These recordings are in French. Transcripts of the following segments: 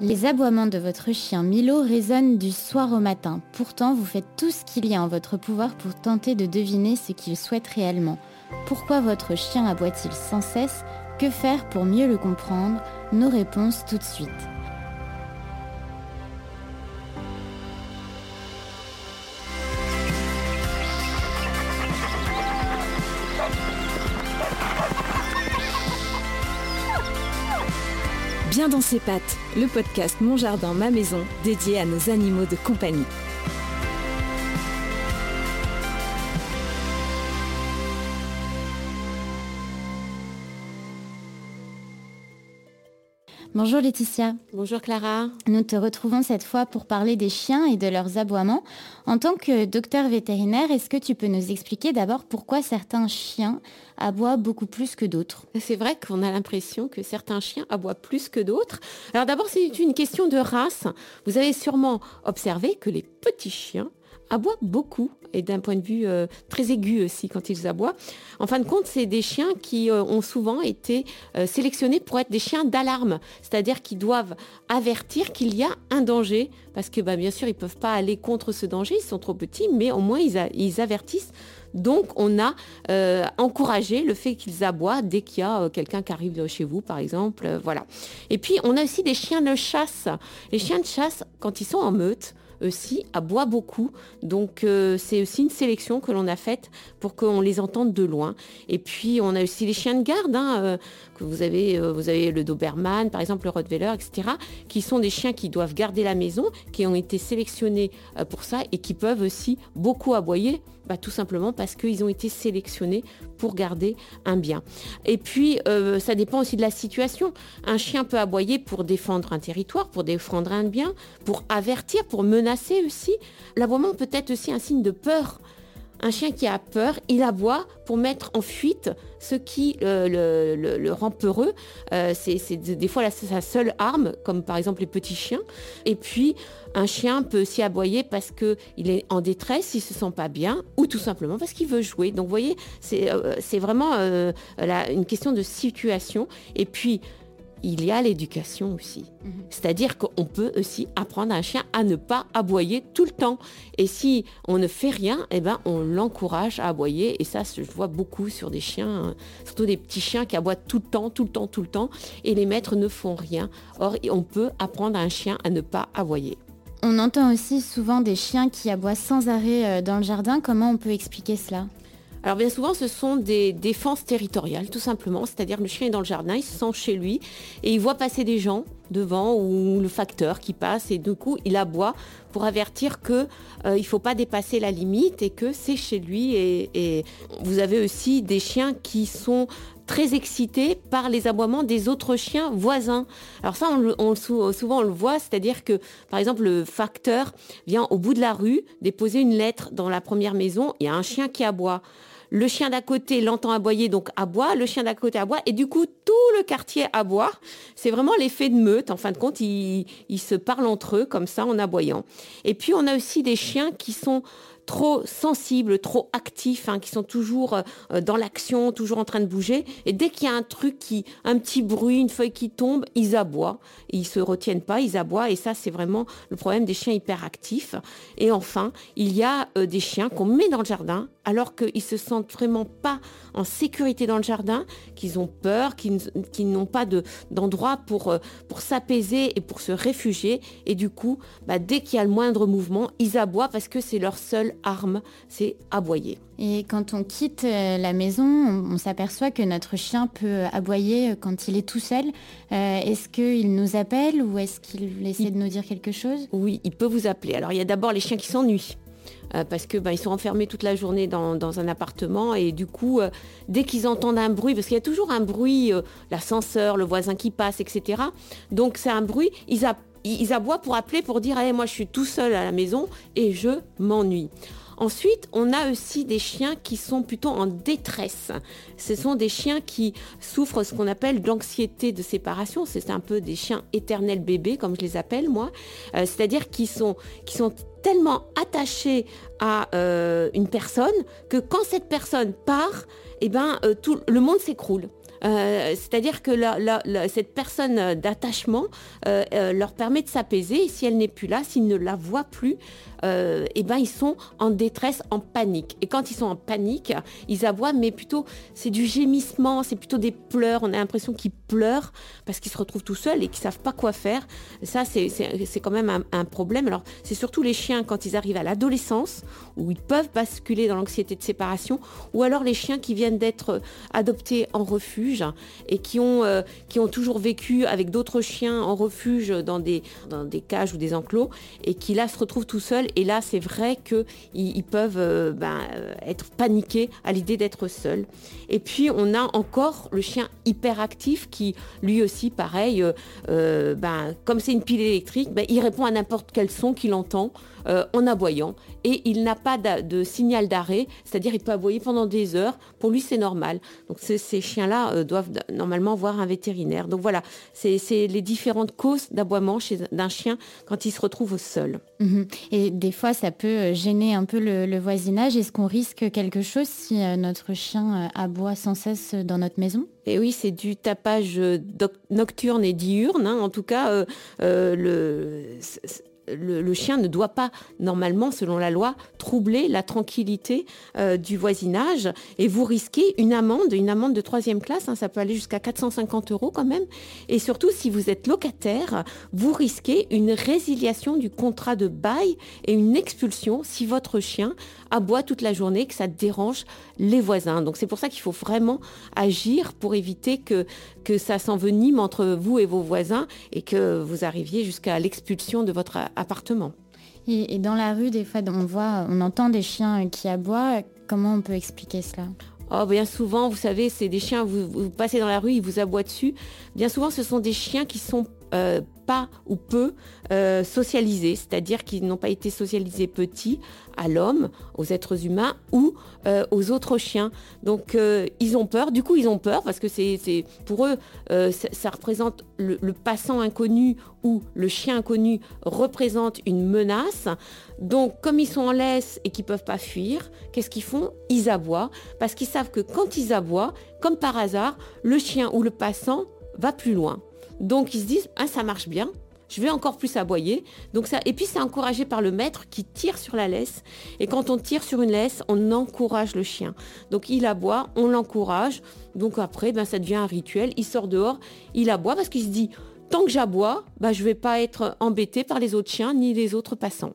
Les aboiements de votre chien Milo résonnent du soir au matin. Pourtant, vous faites tout ce qu'il y a en votre pouvoir pour tenter de deviner ce qu'il souhaite réellement. Pourquoi votre chien aboie-t-il sans cesse? Que faire pour mieux le comprendre? Nos réponses tout de suite. Bien dans ses pattes, le podcast Mon Jardin, ma maison, dédié à nos animaux de compagnie. Bonjour Laetitia. Bonjour Clara. Nous te retrouvons cette fois pour parler des chiens et de leurs aboiements. En tant que docteur vétérinaire, est-ce que tu peux nous expliquer d'abord pourquoi certains chiens aboient beaucoup plus que d'autres? C'est vrai qu'on a l'impression que certains chiens aboient plus que d'autres. Alors d'abord, c'est une question de race. Vous avez sûrement observé que les petits chiens aboient beaucoup et d'un point de vue euh, très aigu aussi quand ils aboient. En fin de compte, c'est des chiens qui euh, ont souvent été euh, sélectionnés pour être des chiens d'alarme, c'est-à-dire qu'ils doivent avertir qu'il y a un danger, parce que bah, bien sûr, ils ne peuvent pas aller contre ce danger, ils sont trop petits, mais au moins ils, ils avertissent. Donc on a encouragé le fait qu'ils aboient dès qu'il y a quelqu'un qui arrive chez vous, par exemple. voilà. Et puis on a aussi des chiens de chasse. Les chiens de chasse, quand ils sont en meute, aussi aboient beaucoup. Donc euh, c'est aussi une sélection que l'on a faite pour qu'on les entende de loin. Et puis on a aussi les chiens de garde, hein, euh, que vous avez, euh, vous avez le Doberman, par exemple le Rottweiler, etc., qui sont des chiens qui doivent garder la maison, qui ont été sélectionnés pour ça et qui peuvent aussi beaucoup aboyer, bah, tout simplement parce qu'ils ont été sélectionnés pour garder un bien. Et puis ça dépend aussi de la situation. Un chien peut aboyer pour défendre un territoire, pour défendre un bien, pour avertir, pour menacer aussi. L'aboiement peut être aussi un signe de peur. Un chien qui a peur, il aboie pour mettre en fuite ce qui euh, le, rend peureux. Euh, c'est des fois sa seule arme, comme par exemple les petits chiens. Et puis, un chien peut aussi aboyer parce qu'il est en détresse, il se sent pas bien, ou tout simplement parce qu'il veut jouer. Donc, vous voyez, c'est euh, vraiment une question de situation. Et puis, il y a l'éducation aussi. Mhm. C'est-à-dire qu'on peut aussi apprendre à un chien à ne pas aboyer tout le temps. Et si on ne fait rien, eh ben, on l'encourage à aboyer. Et ça, je vois beaucoup sur des chiens, surtout des petits chiens qui aboient tout le temps, tout le temps, tout le temps. Et les maîtres ne font rien. Or, on peut apprendre à un chien à ne pas aboyer. On entend aussi souvent des chiens qui aboient sans arrêt euh, dans le jardin. Comment on peut expliquer cela? Alors bien souvent, ce sont des défenses territoriales, tout simplement. C'est-à-dire le chien est dans le jardin, il se sent chez lui et il voit passer des gens devant ou le facteur qui passe et du coup il aboie pour avertir que euh, il faut pas dépasser la limite et que c'est chez lui et, vous avez aussi des chiens qui sont très excités par les aboiements des autres chiens voisins. Alors ça, souvent on le voit, c'est-à-dire que par exemple le facteur vient au bout de la rue déposer une lettre dans la première maison, il y a un chien qui aboie le chien d'à côté l'entend aboyer, donc aboie, le chien d'à côté aboie, et du coup, tout le quartier aboie. C'est vraiment l'effet de meute. En fin de compte, ils, se parlent entre eux comme ça en aboyant. Et puis, on a aussi des chiens qui sont trop sensibles, trop actifs, hein, qui sont toujours euh, dans l'action, toujours en train de bouger. Et dès qu'il y a un truc qui, un petit bruit, une feuille qui tombe, ils aboient. Ils se retiennent pas, ils aboient. Et ça, c'est vraiment le problème des chiens hyperactifs. Et enfin, il y a euh, des chiens qu'on met dans le jardin alors qu'ils se sentent vraiment pas en sécurité dans le jardin, qu'ils ont peur, qu'ils n'ont pas d'endroit pour, euh, pour s'apaiser et pour se réfugier. Et du coup, bah, dès qu'il y a le moindre mouvement, ils aboient parce que c'est leur seule arme, c'est aboyer. Et quand on quitte euh, la maison, on, s'aperçoit que notre chien peut aboyer quand il est tout seul. Euh, est-ce qu'il nous appelle ou est-ce qu'il essaie de nous dire quelque chose? Oui, il peut vous appeler. Alors il y a d'abord les chiens qui s'ennuient. Euh, parce que ben, sont enfermés toute la journée dans, un appartement et du coup, dès qu'ils entendent un bruit, parce qu'il y a toujours un bruit, l'ascenseur, le voisin qui passe, etc. Donc c'est un bruit, ils, aboient pour appeler, pour dire hey, moi je suis tout seul à la maison et je m'ennuie. Ensuite, on a aussi des chiens qui sont plutôt en détresse. Ce sont des chiens qui souffrent ce qu'on appelle d'anxiété de séparation. C'est un peu des chiens éternels bébés, comme je les appelle moi. Euh, c'est-à-dire qui qui sont tellement attachés à euh, une personne que quand cette personne part, eh ben, euh, tout le monde s'écroule. C'est-à-dire que cette personne d'attachement leur permet de s'apaiser. Et si elle n'est plus là, s'ils ne la voient plus, euh, eh ben, ils sont en détresse, en panique. Et quand ils sont en panique, ils aboient, mais plutôt c'est du gémissement, c'est plutôt des pleurs. On a l'impression qu'ils pleurent parce qu'ils se retrouvent tout seuls et qu'ils savent pas quoi faire. ça, c'est quand même un, problème. Alors, c'est surtout les chiens quand ils arrivent à l'adolescence, où ils peuvent basculer dans l'anxiété de séparation, ou alors les chiens qui viennent d'être adoptés en refuge et qui ont, euh, qui ont toujours vécu avec d'autres chiens en refuge dans des, dans des cages ou des enclos et qui là se retrouvent tout seuls et là, c'est vrai qu'ils ils peuvent euh, ben, euh, être paniqués à l'idée d'être seuls. Et puis, on a encore le chien hyperactif qui, lui aussi, pareil, euh, ben, comme c'est une pile électrique, ben, il répond à n'importe quel son qu'il entend. Euh, en aboyant et il n'a pas de signal d'arrêt, c'est-à-dire il peut aboyer pendant des heures. Pour lui, c'est normal. Donc ces chiens-là euh, doivent normalement voir un vétérinaire. Donc voilà, c'est les différentes causes d'aboiement chez d'un chien quand il se retrouve seul. Mhm. Et des fois, ça peut euh, gêner un peu le, voisinage. Est-ce qu'on risque quelque chose si notre chien aboie sans cesse dans notre maison? Et oui, c'est du tapage nocturne et diurne. Hein. En tout cas, le, le, chien ne doit pas, normalement, selon la loi, troubler la tranquillité euh, du voisinage et vous risquez une amende, une amende de troisième classe, hein, ça peut aller jusqu'à 450 euros quand même. Et surtout, si vous êtes locataire, vous risquez une résiliation du contrat de bail et une expulsion si votre chien aboie toute la journée, que ça dérange les voisins. Donc c'est pour ça qu'il faut vraiment agir pour éviter que, que ça s'envenime entre vous et vos voisins et que vous arriviez jusqu'à l'expulsion de votre appartement. Et, dans la rue, des fois, on voit, on entend des chiens qui aboient. Comment on peut expliquer cela? Oh, bien souvent, vous savez, c'est des chiens, vous, vous, passez dans la rue, ils vous aboient dessus. Bien souvent, ce sont des chiens qui sont euh, pas ou peu euh, socialisés, c'est-à-dire qu'ils n'ont pas été socialisés petits à l'homme, aux êtres humains ou euh, aux autres chiens. Donc ils ont peur, du coup ils ont peur parce que c'est pour eux ça, représente le, passant inconnu ou le chien inconnu représente une menace. Donc comme ils sont en laisse et qu'ils peuvent pas fuir, qu'est-ce qu'ils font? Ils aboient parce qu'ils savent que quand ils aboient, comme par hasard, le chien ou le passant va plus loin. Donc ils se disent, ah, ça marche bien, je vais encore plus aboyer. Donc ça, et puis c'est encouragé par le maître qui tire sur la laisse. Et quand on tire sur une laisse, on encourage le chien. Donc il aboie, on l'encourage. Donc après, ben, ça devient un rituel. Il sort dehors, il aboie parce qu'il se dit, tant que j'aboie, ben, je ne vais pas être embêté par les autres chiens ni les autres passants.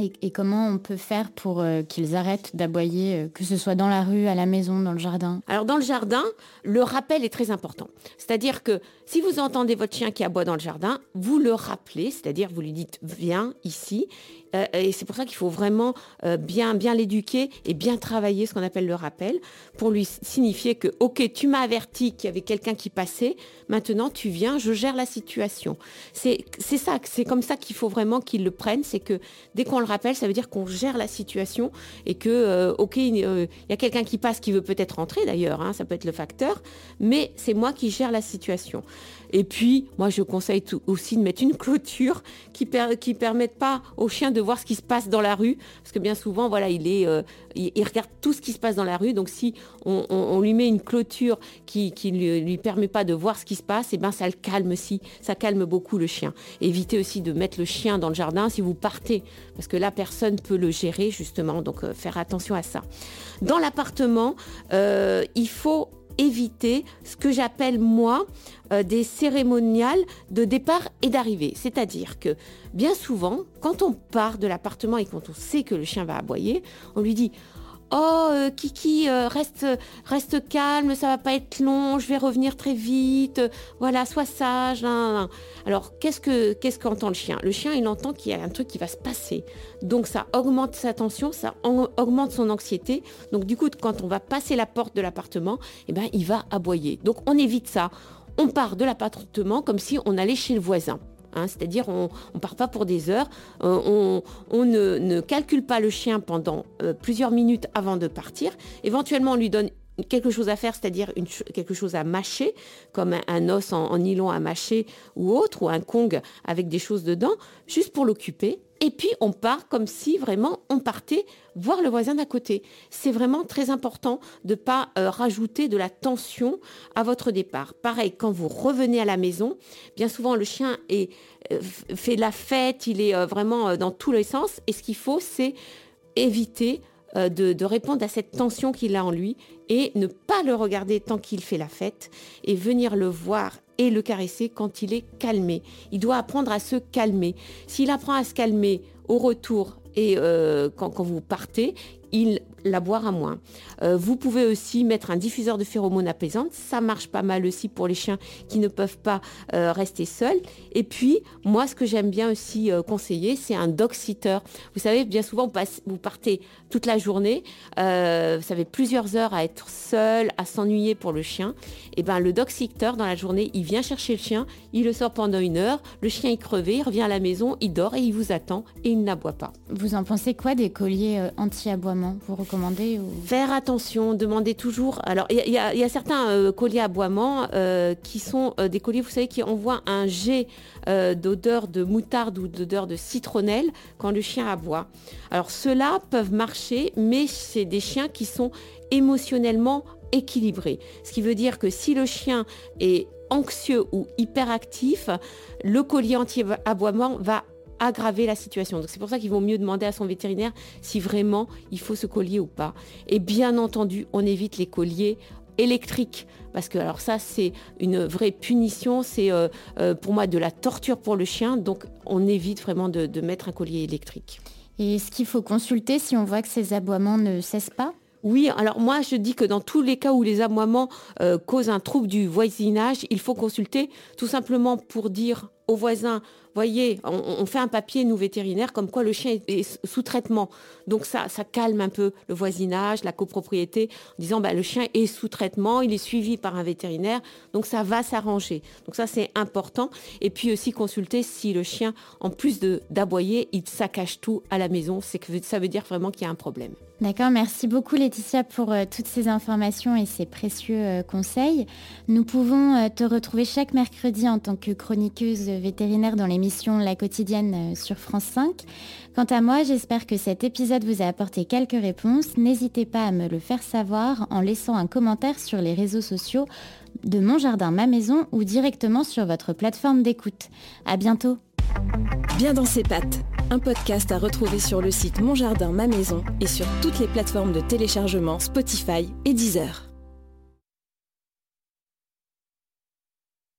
Et, comment on peut faire pour euh, qu'ils arrêtent d'aboyer, euh, que ce soit dans la rue, à la maison, dans le jardin? Alors dans le jardin, le rappel est très important. C'est-à-dire que si vous entendez votre chien qui aboie dans le jardin, vous le rappelez, c'est-à-dire vous lui dites viens ici. Euh, et c'est pour ça qu'il faut vraiment bien, bien l'éduquer et bien travailler ce qu'on appelle le rappel pour lui signifier que ok, tu m'as averti qu'il y avait quelqu'un qui passait, maintenant tu viens, je gère la situation. C'est ça, c'est comme ça qu'il faut vraiment qu'il le prenne, c'est que dès qu'on rappelle, ça veut dire qu'on gère la situation et que, euh, ok, euh, il y a quelqu'un qui passe qui veut peut-être rentrer d'ailleurs, hein, ça peut être le facteur, mais c'est moi qui gère la situation. Et puis, moi, je conseille aussi de mettre une clôture qui ne permette pas au chien de voir ce qui se passe dans la rue, parce que bien souvent, voilà, il est, euh, il, regarde tout ce qui se passe dans la rue. Donc, si on, lui met une clôture qui, ne lui, permet pas de voir ce qui se passe, et eh ben, ça le calme aussi, ça calme beaucoup le chien. Évitez aussi de mettre le chien dans le jardin si vous partez, parce que là, personne peut le gérer justement. Donc, euh, faire attention à ça. Dans l'appartement, euh, il faut éviter ce que j'appelle moi euh, des cérémoniales de départ et d'arrivée. C'est-à-dire que bien souvent, quand on part de l'appartement et quand on sait que le chien va aboyer, on lui dit Oh, euh, Kiki, euh, reste, reste calme, ça va pas être long, je vais revenir très vite. voilà, sois sage. Alors, qu'est-ce que qu'est-ce qu'entend le chien? Le chien, il entend qu'il y a un truc qui va se passer. Donc, ça augmente sa tension, ça augmente son anxiété. Donc, du coup, quand on va passer la porte de l'appartement, eh ben, il va aboyer. Donc, on évite ça. On part de l'appartement comme si on allait chez le voisin. Hein, c'est-à-dire on ne part pas pour des heures, euh, on, ne, calcule pas le chien pendant euh, plusieurs minutes avant de partir. Éventuellement, on lui donne quelque chose à faire, c'est-à-dire quelque chose à mâcher, comme un, os en, nylon à mâcher ou autre, ou un kong avec des choses dedans, juste pour l'occuper. Et puis on part comme si vraiment on partait voir le voisin d'à côté. C'est vraiment très important de ne pas euh, rajouter de la tension à votre départ. Pareil, quand vous revenez à la maison, bien souvent le chien est, euh, fait la fête, il est vraiment dans tous les sens. Et ce qu'il faut, c'est éviter de, de, répondre à cette tension qu'il a en lui et ne pas le regarder tant qu'il fait la fête et venir le voir et le caresser quand il est calmé. Il doit apprendre à se calmer. S'il apprend à se calmer au retour et euh, quand, vous partez, il la boira moins. Euh, vous pouvez aussi mettre un diffuseur de phéromones apaisantes. Ça marche pas mal aussi pour les chiens qui ne peuvent pas euh, rester seuls. Et puis, moi, ce que j'aime bien aussi euh, conseiller, c'est un dog sitter. Vous savez, bien souvent, vous, partez toute la journée. vous avez plusieurs heures à être seul, à s'ennuyer pour le chien. Et ben, le dog sitter, dans la journée, il vient chercher le chien, il le sort pendant une heure. Le chien est crevé, il revient à la maison, il dort et il vous attend et il n'aboie pas. Vous en pensez quoi des colliers anti-aboiement? Vous recommandez ou... Faire attention, demandez toujours. Alors, il y, a certains euh, colliers aboiements euh, qui sont euh, des colliers, vous savez, qui envoient un jet d'odeur de moutarde ou d'odeur de citronnelle quand le chien aboie. Alors, ceux-là peuvent marcher, mais c'est des chiens qui sont émotionnellement équilibrés. Ce qui veut dire que si le chien est anxieux ou hyperactif, le collier anti-aboiement va aggraver la situation. Donc c'est pour ça qu'il vaut mieux demander à son vétérinaire si vraiment il faut ce collier ou pas. Et bien entendu, on évite les colliers électriques parce que alors ça c'est une vraie punition, c'est euh, euh, pour moi de la torture pour le chien, donc on évite vraiment de, mettre un collier électrique. Et est-ce qu'il faut consulter si on voit que ces aboiements ne cessent pas? Oui, alors moi je dis que dans tous les cas où les aboiements euh, causent un trouble du voisinage, il faut consulter tout simplement pour dire aux voisins voyez, on, fait un papier, nous vétérinaires, comme quoi le chien est, sous traitement. Donc ça, ça calme un peu le voisinage, la copropriété, en disant bah, le chien est sous traitement, il est suivi par un vétérinaire, donc ça va s'arranger. Donc ça, c'est important. Et puis aussi consulter si le chien, en plus d'aboyer, il saccage tout à la maison. C'est que ça veut dire vraiment qu'il y a un problème. D'accord, merci beaucoup Laetitia pour euh, toutes ces informations et ces précieux euh, conseils. Nous pouvons euh, te retrouver chaque mercredi en tant que chroniqueuse vétérinaire dans l'émission La quotidienne euh, sur France 5. Quant à moi, j'espère que cet épisode vous a apporté quelques réponses. N'hésitez pas à me le faire savoir en laissant un commentaire sur les réseaux sociaux de Mon Jardin Ma Maison ou directement sur votre plateforme d'écoute. À bientôt. Bien dans ses pattes, un podcast à retrouver sur le site Mon Jardin Ma Maison et sur toutes les plateformes de téléchargement Spotify et Deezer.